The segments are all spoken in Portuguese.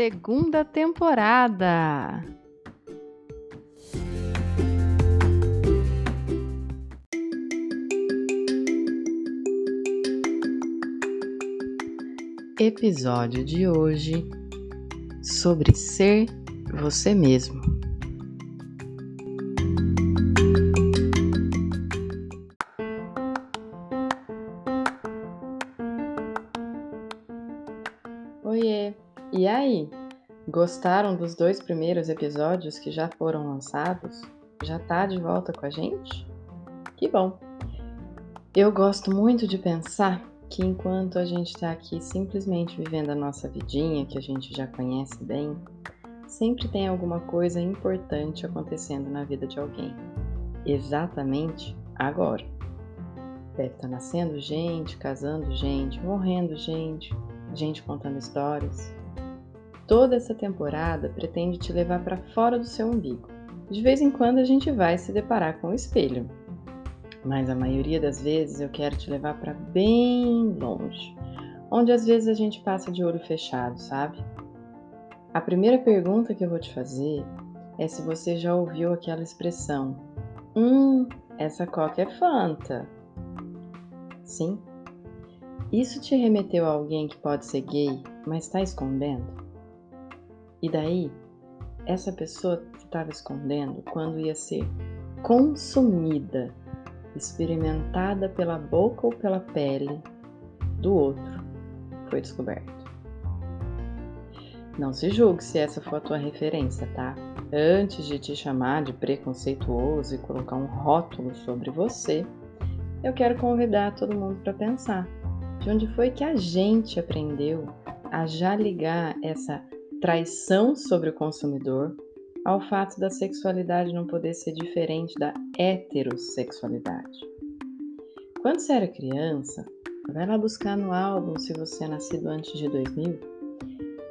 Segunda temporada. Episódio de hoje sobre ser você mesmo. E aí? Gostaram dos dois primeiros episódios que já foram lançados? Já tá de volta com a gente? Que bom! Eu gosto muito de pensar que enquanto a gente está aqui simplesmente vivendo a nossa vidinha, que a gente já conhece bem, sempre tem alguma coisa importante acontecendo na vida de alguém. Exatamente agora. Deve estar tá nascendo gente, casando gente, morrendo gente, gente contando histórias. Toda essa temporada pretende te levar para fora do seu umbigo. De vez em quando a gente vai se deparar com o espelho, mas a maioria das vezes eu quero te levar para bem longe, onde às vezes a gente passa de olho fechado, sabe? A primeira pergunta que eu vou te fazer é se você já ouviu aquela expressão: Hum, essa coca é Fanta. Sim? Isso te remeteu a alguém que pode ser gay, mas está escondendo? E daí, essa pessoa que estava escondendo, quando ia ser consumida, experimentada pela boca ou pela pele do outro, foi descoberto. Não se julgue se essa for a tua referência, tá? Antes de te chamar de preconceituoso e colocar um rótulo sobre você, eu quero convidar todo mundo para pensar de onde foi que a gente aprendeu a já ligar essa traição sobre o consumidor, ao fato da sexualidade não poder ser diferente da heterossexualidade. Quando você era criança, vai lá buscar no álbum se você é nascido antes de 2000.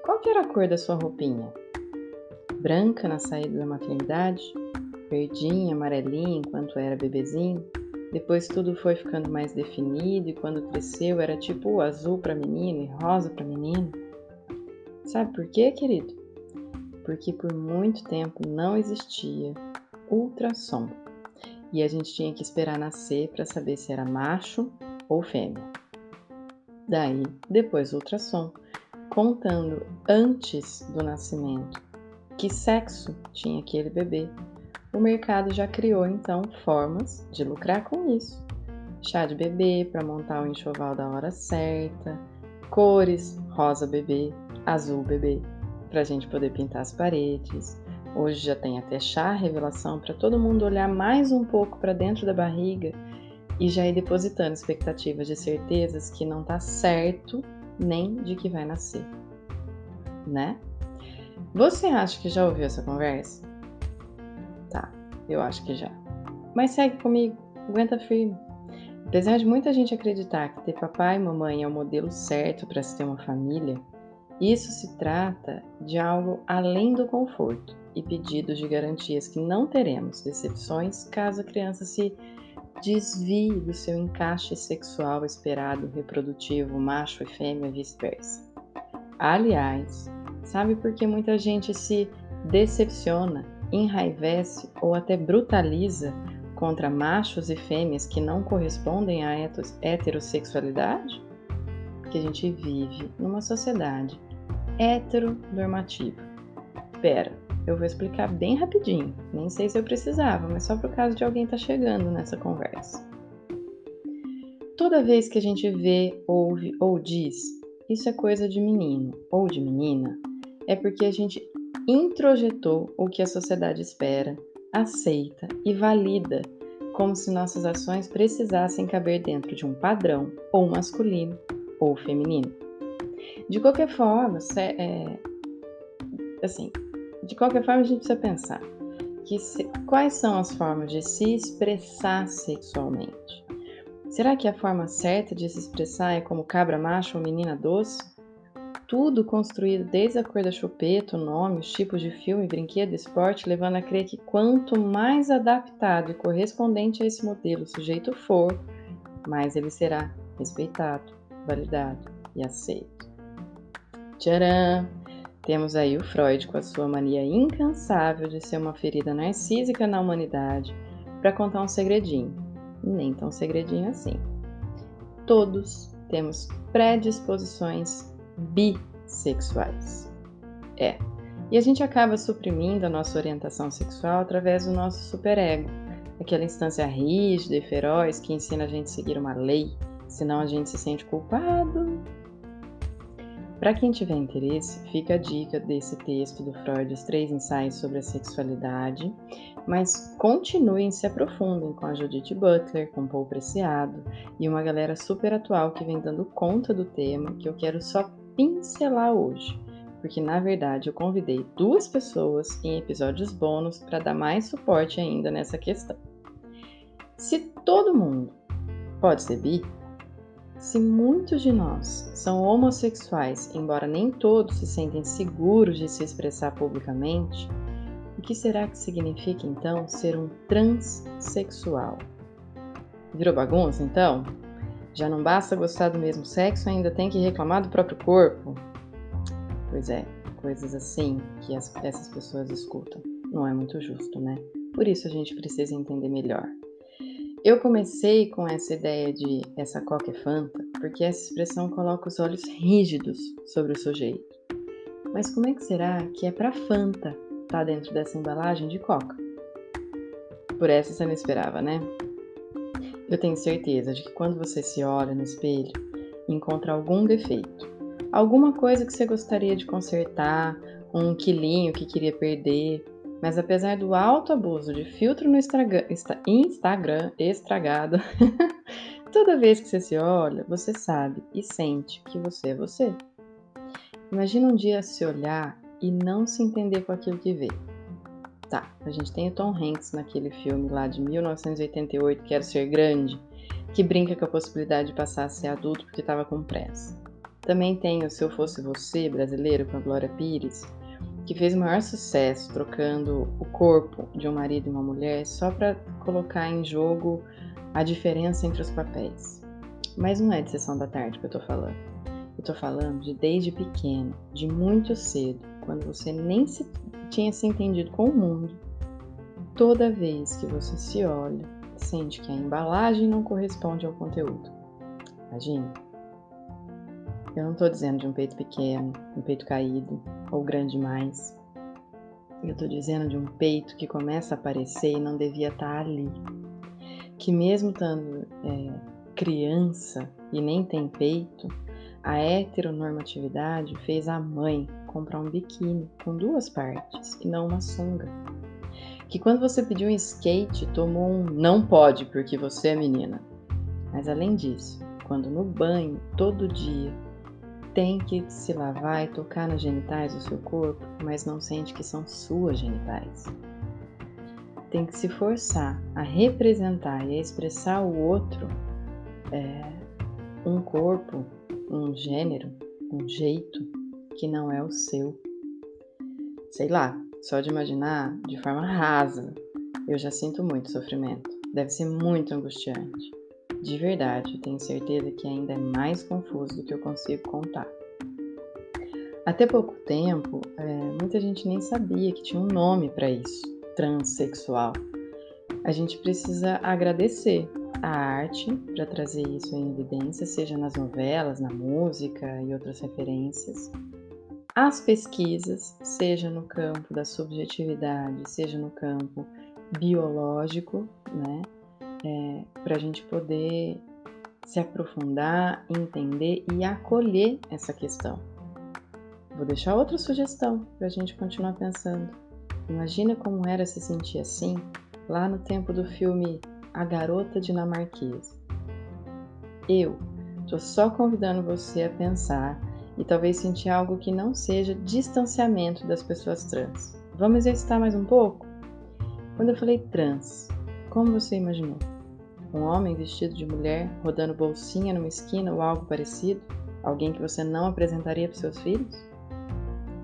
Qual que era a cor da sua roupinha? Branca na saída da maternidade? Verdinha, amarelinha enquanto era bebezinho? Depois tudo foi ficando mais definido e quando cresceu era tipo azul para menino e rosa para menino? Sabe por quê, querido? Porque por muito tempo não existia ultrassom e a gente tinha que esperar nascer para saber se era macho ou fêmea. Daí, depois ultrassom, contando antes do nascimento que sexo tinha aquele bebê, o mercado já criou então formas de lucrar com isso. Chá de bebê para montar o enxoval da hora certa, cores, rosa bebê, azul bebê, para a gente poder pintar as paredes. Hoje já tem até chá revelação para todo mundo olhar mais um pouco para dentro da barriga e já ir depositando expectativas de certezas que não tá certo nem de que vai nascer, né? Você acha que já ouviu essa conversa? Tá, eu acho que já. Mas segue comigo, aguenta firme. Apesar de muita gente acreditar que ter papai e mamãe é o modelo certo para se ter uma família, isso se trata de algo além do conforto e pedidos de garantias que não teremos decepções caso a criança se desvie do seu encaixe sexual esperado reprodutivo macho e fêmea vice-versa. Aliás, sabe por que muita gente se decepciona, enraivece ou até brutaliza contra machos e fêmeas que não correspondem à heterossexualidade? Porque a gente vive numa sociedade heteronormativa. Pera, eu vou explicar bem rapidinho. Nem sei se eu precisava, mas só por caso de alguém estar tá chegando nessa conversa. Toda vez que a gente vê, ouve ou diz isso é coisa de menino ou de menina, é porque a gente introjetou o que a sociedade espera, aceita e valida, como se nossas ações precisassem caber dentro de um padrão ou masculino ou feminino. De qualquer forma, é, assim, de qualquer forma a gente precisa pensar que se, quais são as formas de se expressar sexualmente. Será que a forma certa de se expressar é como cabra macho ou menina doce? Tudo construído desde a cor da chupeta, o nome, os tipos de filme, brinquedo, esporte, levando a crer que quanto mais adaptado e correspondente a esse modelo o sujeito for, mais ele será respeitado, validado e aceito. Tcharam! Temos aí o Freud com a sua mania incansável de ser uma ferida narcísica na humanidade para contar um segredinho. Nem tão segredinho assim. Todos temos predisposições bissexuais. É. E a gente acaba suprimindo a nossa orientação sexual através do nosso superego, aquela instância rígida e feroz que ensina a gente a seguir uma lei, senão a gente se sente culpado para quem tiver interesse, fica a dica desse texto do Freud, Os Três Ensaios sobre a Sexualidade, mas continuem se aprofundem com a Judith Butler, com Paul Preciado e uma galera super atual que vem dando conta do tema que eu quero só pincelar hoje, porque na verdade eu convidei duas pessoas em episódios bônus para dar mais suporte ainda nessa questão. Se todo mundo pode ser bi, se muitos de nós são homossexuais, embora nem todos se sentem seguros de se expressar publicamente, o que será que significa então ser um transexual? Virou bagunça então? Já não basta gostar do mesmo sexo, ainda tem que reclamar do próprio corpo? Pois é, coisas assim que as, essas pessoas escutam. Não é muito justo, né? Por isso a gente precisa entender melhor. Eu comecei com essa ideia de essa coca é fanta, porque essa expressão coloca os olhos rígidos sobre o sujeito. Mas como é que será que é para fanta tá dentro dessa embalagem de coca? Por essa você não esperava, né? Eu tenho certeza de que quando você se olha no espelho, encontra algum defeito, alguma coisa que você gostaria de consertar, um quilinho que queria perder, mas apesar do alto abuso de filtro no Instagram, Instagram estragado, toda vez que você se olha, você sabe e sente que você é você. Imagina um dia se olhar e não se entender com aquilo que vê. Tá, a gente tem o Tom Hanks naquele filme lá de 1988, Quero Ser Grande, que brinca com a possibilidade de passar a ser adulto porque estava com pressa. Também tem o Se Eu Fosse Você, brasileiro, com a Glória Pires, que fez maior sucesso trocando o corpo de um marido e uma mulher só para colocar em jogo a diferença entre os papéis. Mas não é de sessão da tarde que eu tô falando. Eu tô falando de desde pequeno, de muito cedo, quando você nem se, tinha se entendido com o mundo. Toda vez que você se olha, sente que a embalagem não corresponde ao conteúdo. Imagine eu não estou dizendo de um peito pequeno, um peito caído ou grande demais. Eu estou dizendo de um peito que começa a aparecer e não devia estar tá ali. Que mesmo estando é, criança e nem tem peito, a heteronormatividade fez a mãe comprar um biquíni com duas partes e não uma sunga. Que quando você pediu um skate, tomou um não pode porque você é menina. Mas além disso, quando no banho, todo dia, tem que se lavar e tocar nos genitais do seu corpo, mas não sente que são suas genitais. Tem que se forçar a representar e a expressar o outro, é, um corpo, um gênero, um jeito que não é o seu. Sei lá, só de imaginar de forma rasa, eu já sinto muito sofrimento. Deve ser muito angustiante. De verdade, tenho certeza que ainda é mais confuso do que eu consigo contar. Até pouco tempo, é, muita gente nem sabia que tinha um nome para isso, transexual. A gente precisa agradecer a arte para trazer isso em evidência, seja nas novelas, na música e outras referências. As pesquisas, seja no campo da subjetividade, seja no campo biológico, né? É, para a gente poder se aprofundar, entender e acolher essa questão. Vou deixar outra sugestão para a gente continuar pensando. Imagina como era se sentir assim lá no tempo do filme A Garota Dinamarquesa. Eu, Estou só convidando você a pensar e talvez sentir algo que não seja distanciamento das pessoas trans. Vamos exercitar mais um pouco? Quando eu falei trans, como você imaginou? Um homem vestido de mulher rodando bolsinha numa esquina ou algo parecido? Alguém que você não apresentaria para seus filhos?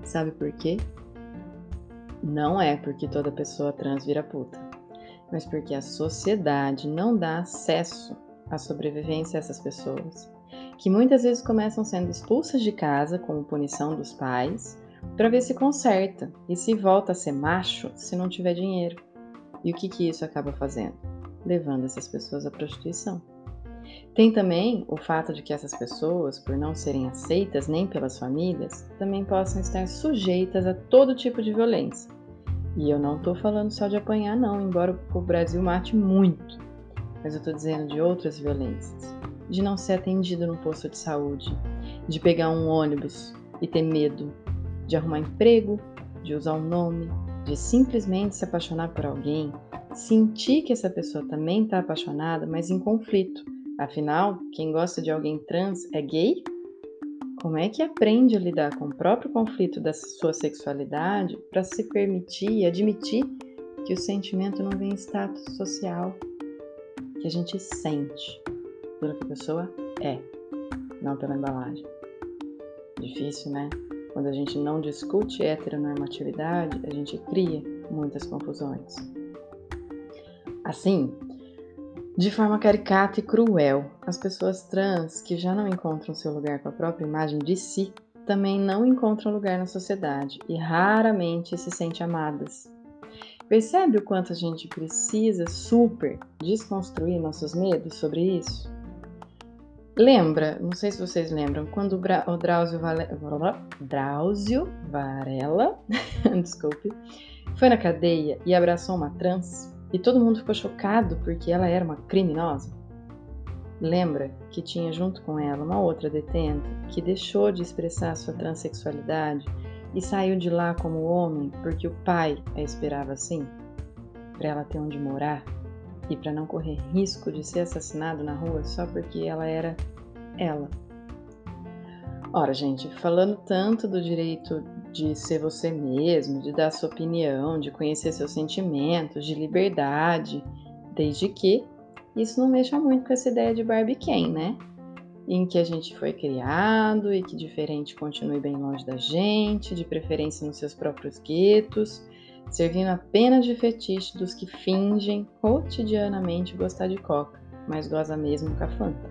Sabe por quê? Não é porque toda pessoa trans vira puta, mas porque a sociedade não dá acesso à sobrevivência a essas pessoas, que muitas vezes começam sendo expulsas de casa como punição dos pais, para ver se conserta e se volta a ser macho se não tiver dinheiro. E o que, que isso acaba fazendo? Levando essas pessoas à prostituição. Tem também o fato de que essas pessoas, por não serem aceitas nem pelas famílias, também possam estar sujeitas a todo tipo de violência. E eu não estou falando só de apanhar, não, embora o Brasil mate muito, mas eu estou dizendo de outras violências. De não ser atendido no posto de saúde, de pegar um ônibus e ter medo, de arrumar emprego, de usar um nome, de simplesmente se apaixonar por alguém, sentir que essa pessoa também está apaixonada, mas em conflito. Afinal, quem gosta de alguém trans é gay? Como é que aprende a lidar com o próprio conflito da sua sexualidade para se permitir e admitir que o sentimento não vem em status social, que a gente sente pelo que a pessoa é, não pela embalagem? Difícil, né? Quando a gente não discute heteronormatividade, a gente cria muitas confusões. Assim, de forma caricata e cruel, as pessoas trans que já não encontram seu lugar com a própria imagem de si também não encontram lugar na sociedade e raramente se sentem amadas. Percebe o quanto a gente precisa super desconstruir nossos medos sobre isso? Lembra, não sei se vocês lembram, quando o Drauzio, Vale... Drauzio Varela, desculpe, foi na cadeia e abraçou uma trans e todo mundo ficou chocado porque ela era uma criminosa? Lembra que tinha junto com ela uma outra detenta que deixou de expressar sua transexualidade e saiu de lá como homem porque o pai a esperava assim? Para ela ter onde morar e para não correr risco de ser assassinado na rua só porque ela era ela. Ora, gente, falando tanto do direito de ser você mesmo, de dar sua opinião, de conhecer seus sentimentos, de liberdade, desde que isso não mexa muito com essa ideia de Barbie Ken, né? Em que a gente foi criado e que diferente continue bem longe da gente, de preferência nos seus próprios guetos servindo apenas de fetiche dos que fingem cotidianamente gostar de coca, mas goza mesmo com a Fanta.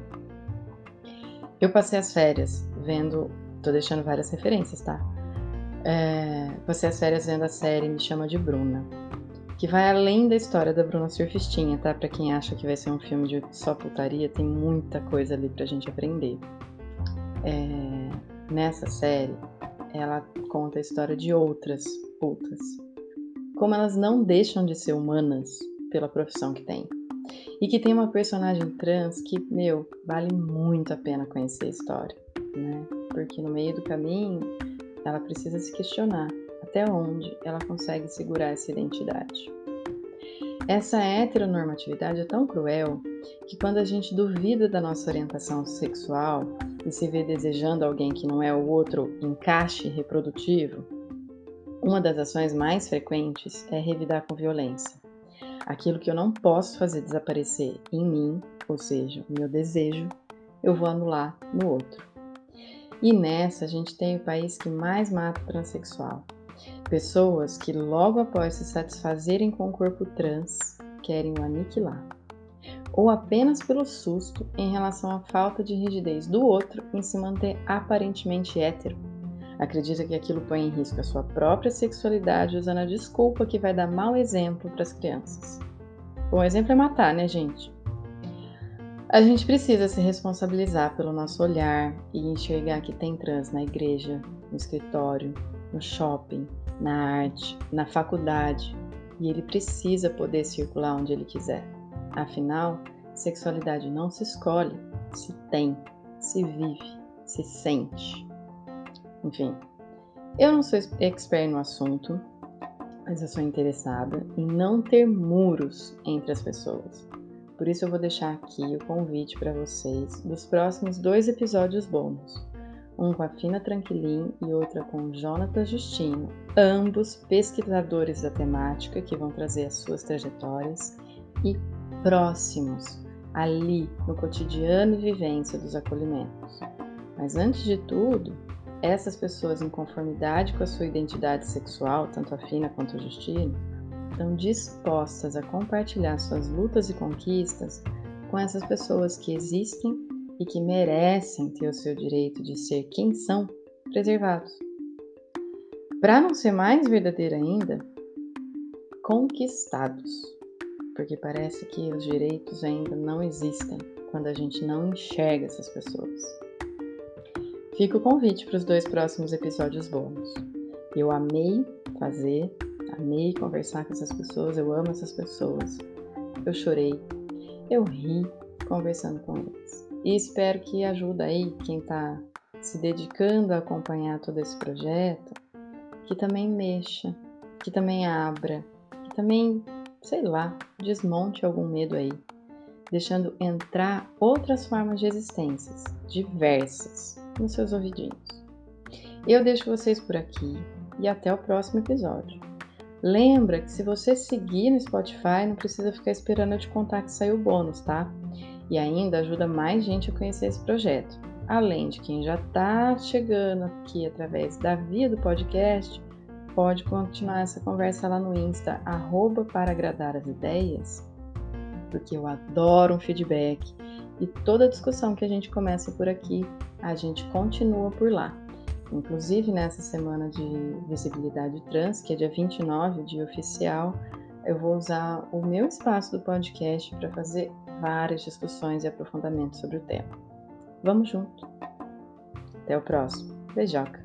Eu passei as férias vendo, tô deixando várias referências, tá? É, passei as férias vendo a série Me Chama de Bruna, que vai além da história da Bruna Surfistinha, tá? Pra quem acha que vai ser um filme de só putaria, tem muita coisa ali pra gente aprender. É, nessa série, ela conta a história de outras putas, como elas não deixam de ser humanas pela profissão que têm. E que tem uma personagem trans que, meu, vale muito a pena conhecer a história, né? Porque no meio do caminho ela precisa se questionar até onde ela consegue segurar essa identidade. Essa heteronormatividade é tão cruel que quando a gente duvida da nossa orientação sexual e se vê desejando alguém que não é o outro encaixe reprodutivo, uma das ações mais frequentes é revidar com violência. Aquilo que eu não posso fazer desaparecer em mim, ou seja, o meu desejo, eu vou anular no outro. E nessa a gente tem o país que mais mata transexual. Pessoas que logo após se satisfazerem com o corpo trans querem o aniquilar. Ou apenas pelo susto em relação à falta de rigidez do outro em se manter aparentemente hétero Acredita que aquilo põe em risco a sua própria sexualidade usando a desculpa que vai dar mau exemplo para as crianças. Bom exemplo é matar, né, gente? A gente precisa se responsabilizar pelo nosso olhar e enxergar que tem trans na igreja, no escritório, no shopping, na arte, na faculdade, e ele precisa poder circular onde ele quiser. Afinal, sexualidade não se escolhe, se tem, se vive, se sente. Enfim, eu não sou expert no assunto, mas eu sou interessada em não ter muros entre as pessoas. Por isso eu vou deixar aqui o convite para vocês dos próximos dois episódios bônus. Um com a Fina Tranquilin e outra com Jonathan Justino, ambos pesquisadores da temática que vão trazer as suas trajetórias e próximos, ali no cotidiano e vivência dos acolhimentos. Mas antes de tudo, essas pessoas em conformidade com a sua identidade sexual, tanto a Fina quanto o Justino, estão dispostas a compartilhar suas lutas e conquistas com essas pessoas que existem e que merecem ter o seu direito de ser quem são preservados. Para não ser mais verdadeiro ainda, conquistados, porque parece que os direitos ainda não existem quando a gente não enxerga essas pessoas. Fica o convite para os dois próximos episódios bônus. Eu amei fazer Amei conversar com essas pessoas, eu amo essas pessoas. Eu chorei, eu ri conversando com eles. E espero que ajude aí quem está se dedicando a acompanhar todo esse projeto, que também mexa, que também abra, que também, sei lá, desmonte algum medo aí, deixando entrar outras formas de existências, diversas, nos seus ouvidinhos. Eu deixo vocês por aqui e até o próximo episódio. Lembra que se você seguir no Spotify, não precisa ficar esperando eu te contar que saiu o bônus, tá? E ainda ajuda mais gente a conhecer esse projeto. Além de quem já está chegando aqui através da via do podcast, pode continuar essa conversa lá no Insta, arroba para agradar as ideias, porque eu adoro um feedback e toda discussão que a gente começa por aqui, a gente continua por lá. Inclusive, nessa semana de visibilidade trans, que é dia 29, dia oficial, eu vou usar o meu espaço do podcast para fazer várias discussões e aprofundamentos sobre o tema. Vamos junto! Até o próximo. Beijoca!